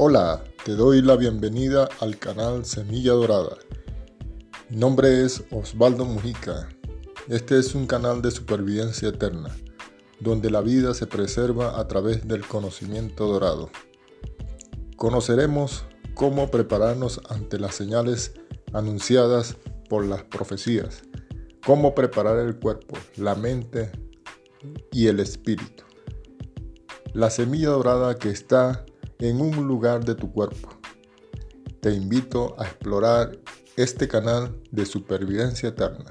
Hola, te doy la bienvenida al canal Semilla Dorada. Mi nombre es Osvaldo Mujica. Este es un canal de supervivencia eterna, donde la vida se preserva a través del conocimiento dorado. Conoceremos cómo prepararnos ante las señales anunciadas por las profecías, cómo preparar el cuerpo, la mente y el espíritu. La semilla dorada que está en un lugar de tu cuerpo. Te invito a explorar este canal de supervivencia eterna.